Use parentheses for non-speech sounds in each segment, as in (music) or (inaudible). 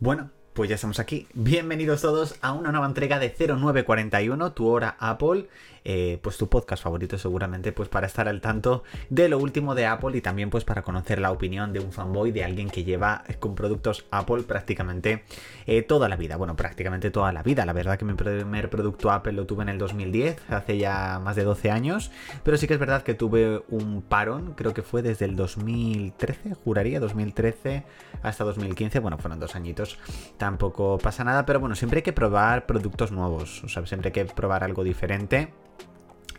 Bueno, pues ya estamos aquí. Bienvenidos todos a una nueva entrega de 0941, tu hora Apple. Eh, pues tu podcast favorito seguramente, pues para estar al tanto de lo último de Apple y también pues para conocer la opinión de un fanboy, de alguien que lleva con productos Apple prácticamente eh, toda la vida. Bueno, prácticamente toda la vida. La verdad que mi primer producto Apple lo tuve en el 2010, hace ya más de 12 años, pero sí que es verdad que tuve un parón, creo que fue desde el 2013, juraría, 2013 hasta 2015, bueno, fueron dos añitos, tampoco pasa nada, pero bueno, siempre hay que probar productos nuevos, o sea, siempre hay que probar algo diferente.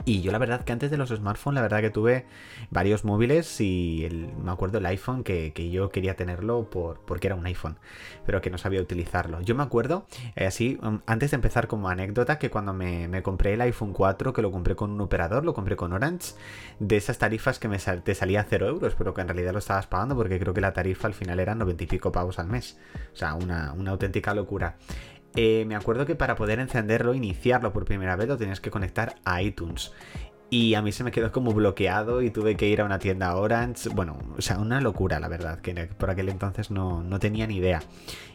Y yo la verdad que antes de los smartphones, la verdad que tuve varios móviles y me acuerdo el iPhone que, yo quería tenerlo por, porque era un iPhone, pero que no sabía utilizarlo. Yo me acuerdo, eh, así, um, antes de empezar como anécdota, que cuando me, compré el iPhone 4, que lo compré con un operador, lo compré con Orange, de esas tarifas que te salía 0 euros, pero que en realidad lo estabas pagando porque creo que la tarifa al final era 90 y pico pavos al mes. O sea, una, una auténtica locura. Eh, me acuerdo que para poder encenderlo, iniciarlo por primera vez, lo tenías que conectar a iTunes. Y a mí se me quedó como bloqueado y tuve que ir a una tienda Orange. Bueno, o sea, una locura, la verdad, que por aquel entonces no, tenía ni idea.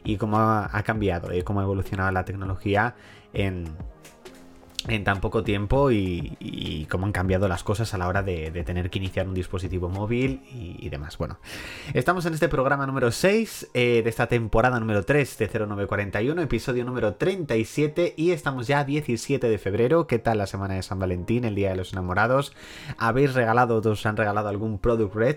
Y cómo ha, ha cambiado, y cómo ha evolucionado la tecnología en, en tan poco tiempo y, cómo han cambiado las cosas a la hora de, tener que iniciar un dispositivo móvil y, demás. Bueno, estamos en este programa número 6 eh, de esta temporada número 3 de 0941, episodio número 37 y estamos ya 17 de febrero. ¿Qué tal la semana de San Valentín, el Día de los Enamorados? ¿Habéis regalado, os han regalado algún product red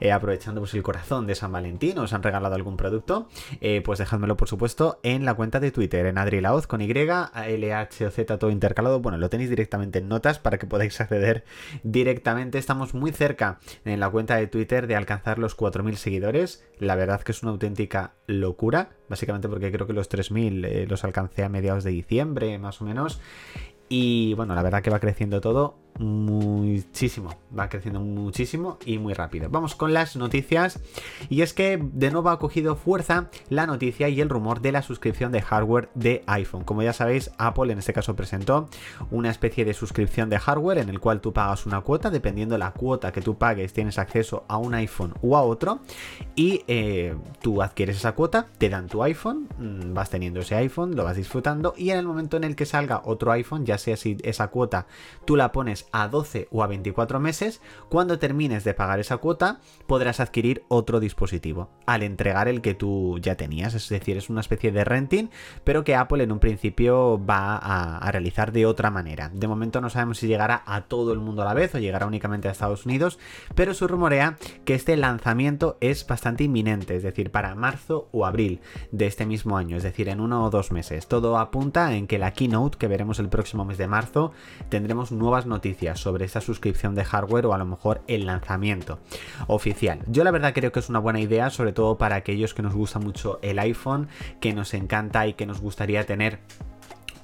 eh, aprovechando pues, el corazón de San Valentín? ¿Os han regalado algún producto? Eh, pues dejádmelo por supuesto en la cuenta de Twitter, en Adrilaoz con Y, L, H o Z todo intercalado bueno, lo tenéis directamente en notas para que podáis acceder directamente. Estamos muy cerca en la cuenta de Twitter de alcanzar los 4.000 seguidores. La verdad que es una auténtica locura, básicamente porque creo que los 3.000 eh, los alcancé a mediados de diciembre, más o menos. Y bueno, la verdad que va creciendo todo muchísimo, va creciendo muchísimo y muy rápido. Vamos con las noticias y es que de nuevo ha cogido fuerza la noticia y el rumor de la suscripción de hardware de iPhone. Como ya sabéis, Apple en este caso presentó una especie de suscripción de hardware en el cual tú pagas una cuota, dependiendo de la cuota que tú pagues tienes acceso a un iPhone u a otro y eh, tú adquieres esa cuota, te dan tu iPhone, mm, vas teniendo ese iPhone, lo vas disfrutando y en el momento en el que salga otro iPhone, ya sea si esa cuota tú la pones a 12 o a 24 meses, cuando termines de pagar esa cuota podrás adquirir otro dispositivo al entregar el que tú ya tenías. Es decir, es una especie de renting, pero que Apple en un principio va a, realizar de otra manera. De momento no sabemos si llegará a todo el mundo a la vez o llegará únicamente a Estados Unidos, pero se rumorea que este lanzamiento es bastante inminente, es decir, para marzo o abril de este mismo año, es decir, en uno o dos meses. Todo apunta en que la keynote que veremos el próximo mes de marzo tendremos nuevas noticias sobre esta suscripción de hardware o a lo mejor el lanzamiento oficial. Yo la verdad creo que es una buena idea, sobre todo para aquellos que nos gusta mucho el iPhone, que nos encanta y que nos gustaría tener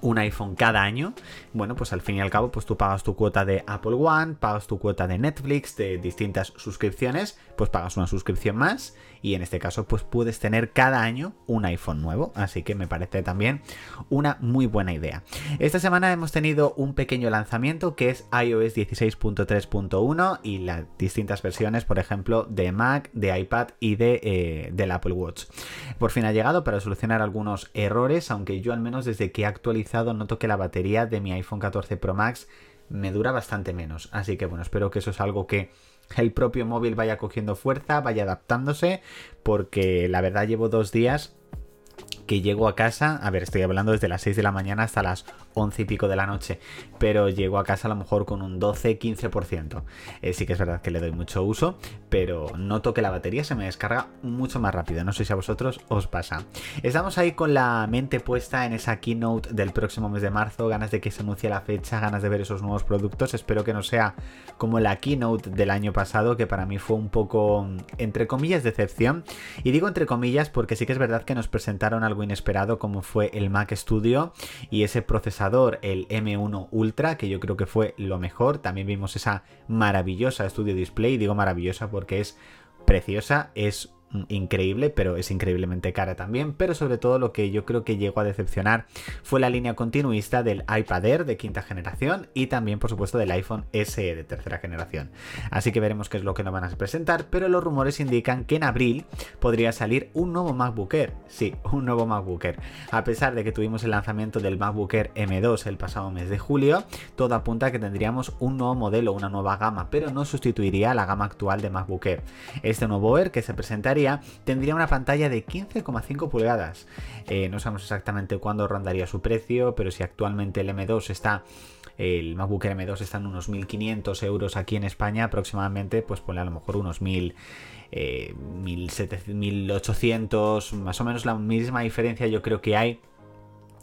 un iPhone cada año, bueno, pues al fin y al cabo, pues tú pagas tu cuota de Apple One, pagas tu cuota de Netflix, de distintas suscripciones, pues pagas una suscripción más y en este caso pues puedes tener cada año un iPhone nuevo, así que me parece también una muy buena idea. Esta semana hemos tenido un pequeño lanzamiento que es iOS 16.3.1 y las distintas versiones, por ejemplo, de Mac, de iPad y de, eh, del Apple Watch. Por fin ha llegado para solucionar algunos errores, aunque yo al menos desde que he actualizado noto que la batería de mi iPhone 14 Pro Max me dura bastante menos. Así que bueno, espero que eso es algo que el propio móvil vaya cogiendo fuerza, vaya adaptándose, porque la verdad llevo dos días que llego a casa, a ver, estoy hablando desde las 6 de la mañana hasta las 11 y pico de la noche, pero llego a casa a lo mejor con un 12-15%. Eh, sí que es verdad que le doy mucho uso, pero noto que la batería se me descarga mucho más rápido. No sé si a vosotros os pasa. Estamos ahí con la mente puesta en esa keynote del próximo mes de marzo, ganas de que se anuncie la fecha, ganas de ver esos nuevos productos. Espero que no sea como la keynote del año pasado, que para mí fue un poco, entre comillas, decepción. Y digo entre comillas porque sí que es verdad que nos presentaron algo inesperado como fue el Mac Studio y ese procesador el M1 Ultra, que yo creo que fue lo mejor. También vimos esa maravillosa Studio Display, digo maravillosa porque es preciosa, es increíble, pero es increíblemente cara también. Pero sobre todo lo que yo creo que llegó a decepcionar fue la línea continuista del iPad Air de quinta generación y también, por supuesto, del iPhone SE de tercera generación. Así que veremos qué es lo que nos van a presentar, pero los rumores indican que en abril podría salir un nuevo MacBook Air. Sí, un nuevo MacBook Air. A pesar de que tuvimos el lanzamiento del MacBook Air M2 el pasado mes de julio, todo apunta a que tendríamos un nuevo modelo, una nueva gama, pero no sustituiría la gama actual de MacBook Air. Este nuevo Air que se tendría una pantalla de 15,5 pulgadas. Eh, no sabemos exactamente cuándo rondaría su precio, pero si actualmente el M2 está el MacBook Air M2 está en unos 1.500 euros aquí en España aproximadamente, pues ponle a lo mejor unos 1.000, 1.800, eh, más o menos la misma diferencia yo creo que hay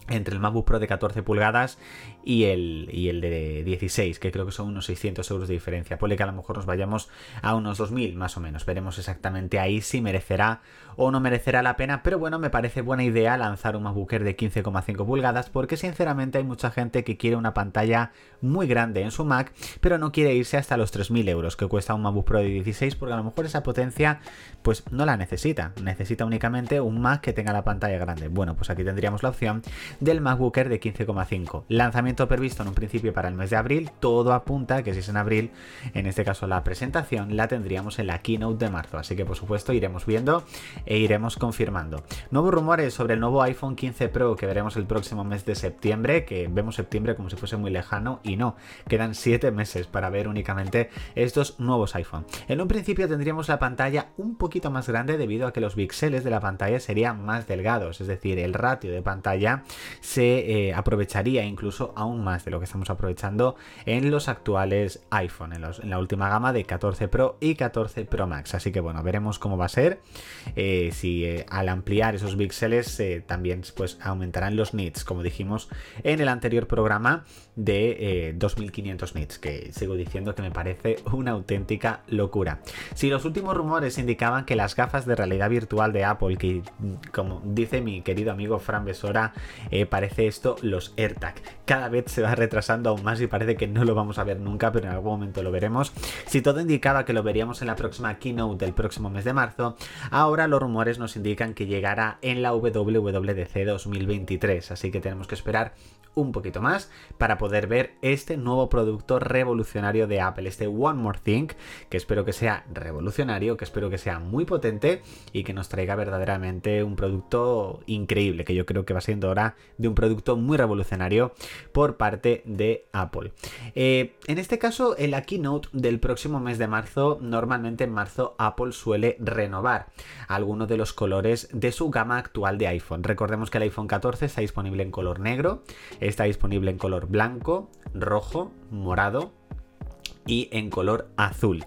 entre el MacBook Pro de 14 pulgadas y el, y el de 16, que creo que son unos 600 euros de diferencia. Puede que a lo mejor nos vayamos a unos 2000 más o menos. Veremos exactamente ahí si merecerá o no merecerá la pena, pero bueno, me parece buena idea lanzar un MacBook Air de 15,5 pulgadas porque sinceramente hay mucha gente que quiere una pantalla muy grande en su Mac, pero no quiere irse hasta los 3000 euros que cuesta un MacBook Pro de 16 porque a lo mejor esa potencia pues no la necesita, necesita únicamente un Mac que tenga la pantalla grande. Bueno, pues aquí tendríamos la opción del MacBook Air de 15,5. Lanzamiento previsto en un principio para el mes de abril, todo apunta que si es en abril, en este caso la presentación la tendríamos en la keynote de marzo, así que por supuesto iremos viendo e iremos confirmando. Nuevos rumores sobre el nuevo iPhone 15 Pro que veremos el próximo mes de septiembre, que vemos septiembre como si fuese muy lejano y no, quedan 7 meses para ver únicamente estos nuevos iPhone. En un principio tendríamos la pantalla un poquito más grande debido a que los píxeles de la pantalla serían más delgados, es decir, el ratio de pantalla se eh, aprovecharía incluso aún más de lo que estamos aprovechando en los actuales iPhone, en, la última gama de 14 Pro y 14 Pro Max. Así que bueno, veremos cómo va a ser. Eh, si eh, al ampliar esos píxeles también pues, aumentarán los nits, como dijimos en el anterior programa de 2500 nits, que sigo diciendo que me parece una auténtica locura. Si los últimos rumores indicaban que las gafas de realidad virtual de Apple, que como dice mi querido amigo Fran Besora, parece esto los AirTag. Cada vez se va retrasando aún más y parece que no lo vamos a ver nunca, pero en algún momento lo veremos. Si todo indicaba que lo veríamos en la próxima keynote del próximo mes de marzo, ahora los rumores nos indican que llegará en la WWDC 2023, así que tenemos que esperar un poquito más para poder ver este nuevo producto revolucionario de Apple, este One More Thing, que espero que sea revolucionario, que espero que sea muy potente y que nos traiga verdaderamente un producto increíble, que yo creo que va siendo hora de un producto muy revolucionario por parte de Apple. Eh, en este caso, en la keynote del próximo mes de marzo, normalmente en marzo Apple suele renovar algunos de los colores de su gama actual de iPhone. Recordemos que el iPhone 14 está disponible en color negro, Está disponible en color blanco, rojo, morado y en color azul.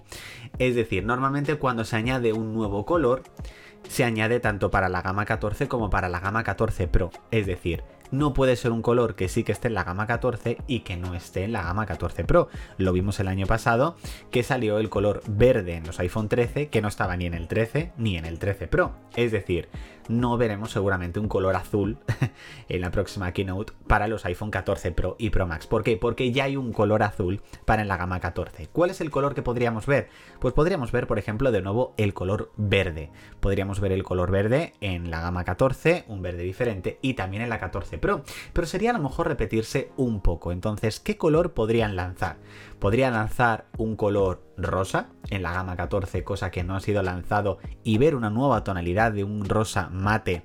Es decir, normalmente cuando se añade un nuevo color, se añade tanto para la gama 14 como para la gama 14 Pro. Es decir, no puede ser un color que sí que esté en la gama 14 y que no esté en la gama 14 Pro. Lo vimos el año pasado que salió el color verde en los iPhone 13 que no estaba ni en el 13 ni en el 13 Pro. Es decir, no veremos seguramente un color azul (laughs) en la próxima keynote para los iPhone 14 Pro y Pro Max. ¿Por qué? Porque ya hay un color azul para en la gama 14. ¿Cuál es el color que podríamos ver? Pues podríamos ver, por ejemplo, de nuevo el color verde. Podríamos ver el color verde en la gama 14, un verde diferente, y también en la 14 Pro. Pero sería a lo mejor repetirse un poco. Entonces, ¿qué color podrían lanzar? Podrían lanzar un color rosa en la gama 14, cosa que no ha sido lanzado, y ver una nueva tonalidad de un rosa mate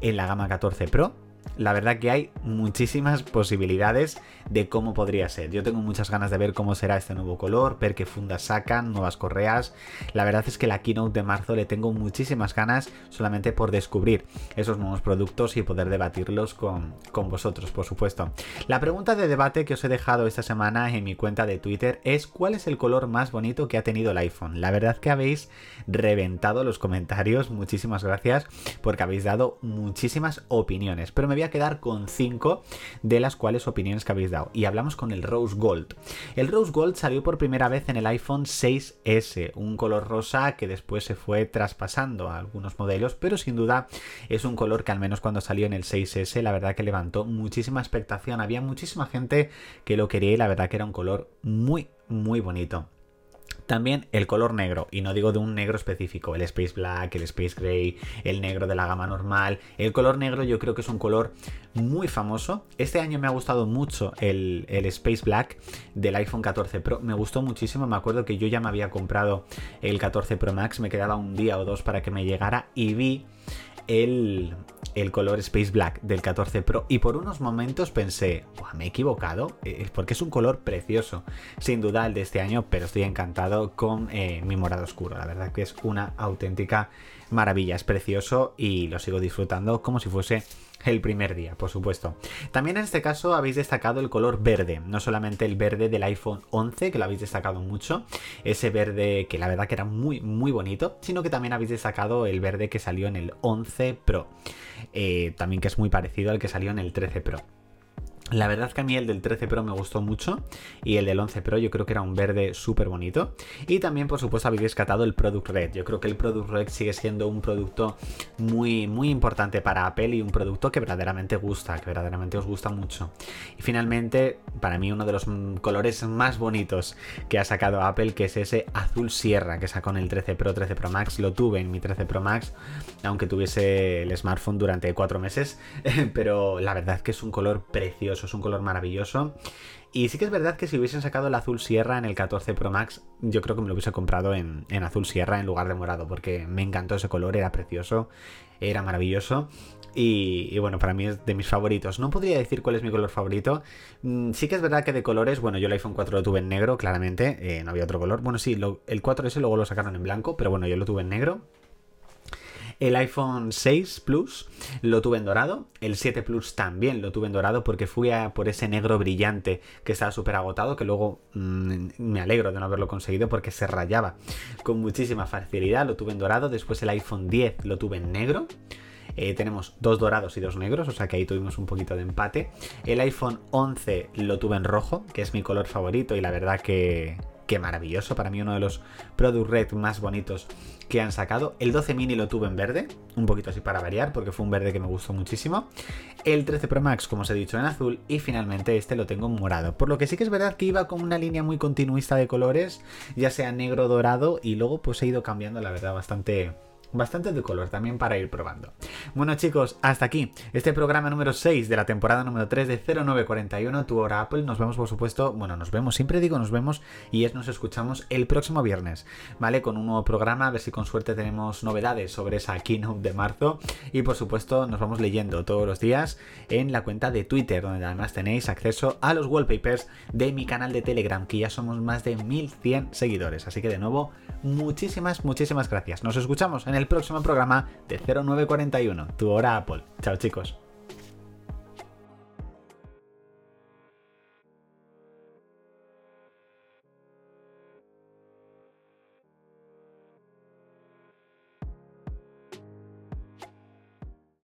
en la gama 14 Pro la verdad que hay muchísimas posibilidades de cómo podría ser. Yo tengo muchas ganas de ver cómo será este nuevo color, ver qué fundas sacan, nuevas correas. La verdad es que la keynote de marzo le tengo muchísimas ganas solamente por descubrir esos nuevos productos y poder debatirlos con, con vosotros, por supuesto. La pregunta de debate que os he dejado esta semana en mi cuenta de Twitter es ¿cuál es el color más bonito que ha tenido el iPhone? La verdad que habéis reventado los comentarios, muchísimas gracias porque habéis dado muchísimas opiniones, pero me voy a quedar con 5 de las cuales opiniones que habéis dado. Y hablamos con el Rose Gold. El Rose Gold salió por primera vez en el iPhone 6S, un color rosa que después se fue traspasando a algunos modelos, pero sin duda es un color que al menos cuando salió en el 6S, la verdad que levantó muchísima expectación. Había muchísima gente que lo quería y la verdad que era un color muy, muy bonito. También el color negro, y no digo de un negro específico, el Space Black, el Space Gray, el negro de la gama normal. El color negro yo creo que es un color muy famoso. Este año me ha gustado mucho el, Space Black del iPhone 14 Pro. Me gustó muchísimo, me acuerdo que yo ya me había comprado el 14 Pro Max, me quedaba un día o dos para que me llegara y vi el, el color Space Black del 14 Pro y por unos momentos pensé, me he equivocado, eh, porque es un color precioso, sin duda el de este año, pero estoy encantado con eh, mi morado oscuro, la verdad que es una auténtica maravilla, es precioso y lo sigo disfrutando como si fuese el primer día, por supuesto. También en este caso habéis destacado el color verde, no solamente el verde del iPhone 11, que lo habéis destacado mucho, ese verde que la verdad que era muy, muy bonito, sino que también habéis destacado el verde que salió en el 11 Pro, eh, también que es muy parecido al que salió en el 13 Pro. La verdad que a mí el del 13 Pro me gustó mucho y el del 11 Pro yo creo que era un verde súper bonito. Y también por supuesto habéis rescatado el Product Red. Yo creo que el Product Red sigue siendo un producto muy muy importante para Apple y un producto que verdaderamente gusta, que verdaderamente os gusta mucho. Y finalmente, para mí uno de los colores más bonitos que ha sacado Apple, que es ese azul sierra que sacó en el 13 Pro, 13 Pro Max. Lo tuve en mi 13 Pro Max, aunque tuviese el smartphone durante cuatro meses, (laughs) pero la verdad que es un color precioso es un color maravilloso. Y sí que es verdad que si hubiesen sacado el azul sierra en el 14 Pro Max, yo creo que me lo hubiese comprado en, azul sierra en lugar de morado, porque me encantó ese color, era precioso, era maravilloso. Y, bueno, para mí es de mis favoritos. No podría decir cuál es mi color favorito. Mm, sí que es verdad que de colores, bueno, yo el iPhone 4 lo tuve en negro, claramente, eh, no había otro color. Bueno, sí, el 4S luego lo sacaron en blanco, pero bueno, yo lo tuve en negro. El iPhone 6 Plus lo tuve en dorado. El 7 Plus también lo tuve en dorado porque fui a por ese negro brillante que estaba súper agotado, que luego mm, me alegro de no haberlo conseguido porque se rayaba con muchísima facilidad. Lo tuve en dorado. Después el iPhone 10 lo tuve en negro. Eh, tenemos dos dorados y dos negros, o sea que ahí tuvimos un poquito de empate. El iPhone 11 lo tuve en rojo, que es mi color favorito y la verdad que, que maravilloso. Para mí uno de los Product Red más bonitos que han sacado. El 12 mini lo tuve en verde, un poquito así para variar, porque fue un verde que me gustó muchísimo. El 13 Pro Max, como os he dicho, en azul. Y finalmente este lo tengo en morado. Por lo que sí que es verdad que iba con una línea muy continuista de colores, ya sea negro, dorado, y luego pues he ido cambiando, la verdad, bastante bastante de color también para ir probando. Bueno chicos, hasta aquí este programa número 6 de la temporada número 3 de 0941, tu hora Apple. Nos vemos por supuesto, bueno, nos vemos, siempre digo nos vemos y es nos escuchamos el próximo viernes, ¿vale? Con un nuevo programa, a ver si con suerte tenemos novedades sobre esa keynote de marzo y por supuesto nos vamos leyendo todos los días en la cuenta de Twitter, donde además tenéis acceso a los wallpapers de mi canal de Telegram, que ya somos más de 1100 seguidores. Así que de nuevo, muchísimas, muchísimas gracias. Nos escuchamos en el próximo programa de 0941, tu hora Apple. Chao chicos.